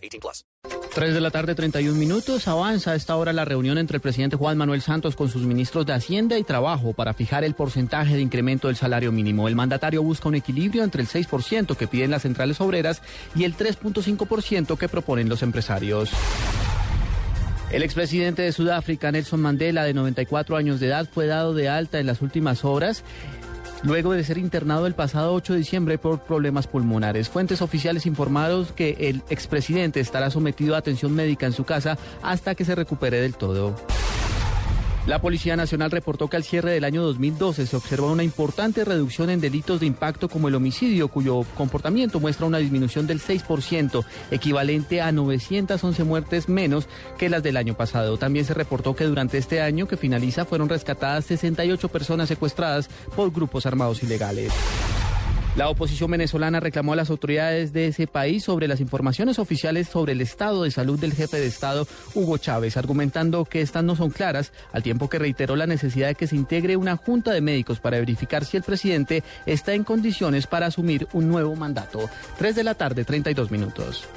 18 plus. 3 de la tarde, 31 minutos. Avanza a esta hora la reunión entre el presidente Juan Manuel Santos con sus ministros de Hacienda y Trabajo para fijar el porcentaje de incremento del salario mínimo. El mandatario busca un equilibrio entre el 6% que piden las centrales obreras y el 3.5% que proponen los empresarios. El expresidente de Sudáfrica, Nelson Mandela, de 94 años de edad, fue dado de alta en las últimas horas luego de ser internado el pasado 8 de diciembre por problemas pulmonares. Fuentes oficiales informaron que el expresidente estará sometido a atención médica en su casa hasta que se recupere del todo. La Policía Nacional reportó que al cierre del año 2012 se observó una importante reducción en delitos de impacto como el homicidio, cuyo comportamiento muestra una disminución del 6%, equivalente a 911 muertes menos que las del año pasado. También se reportó que durante este año que finaliza fueron rescatadas 68 personas secuestradas por grupos armados ilegales. La oposición venezolana reclamó a las autoridades de ese país sobre las informaciones oficiales sobre el estado de salud del jefe de Estado, Hugo Chávez, argumentando que estas no son claras, al tiempo que reiteró la necesidad de que se integre una junta de médicos para verificar si el presidente está en condiciones para asumir un nuevo mandato. Tres de la tarde, 32 minutos.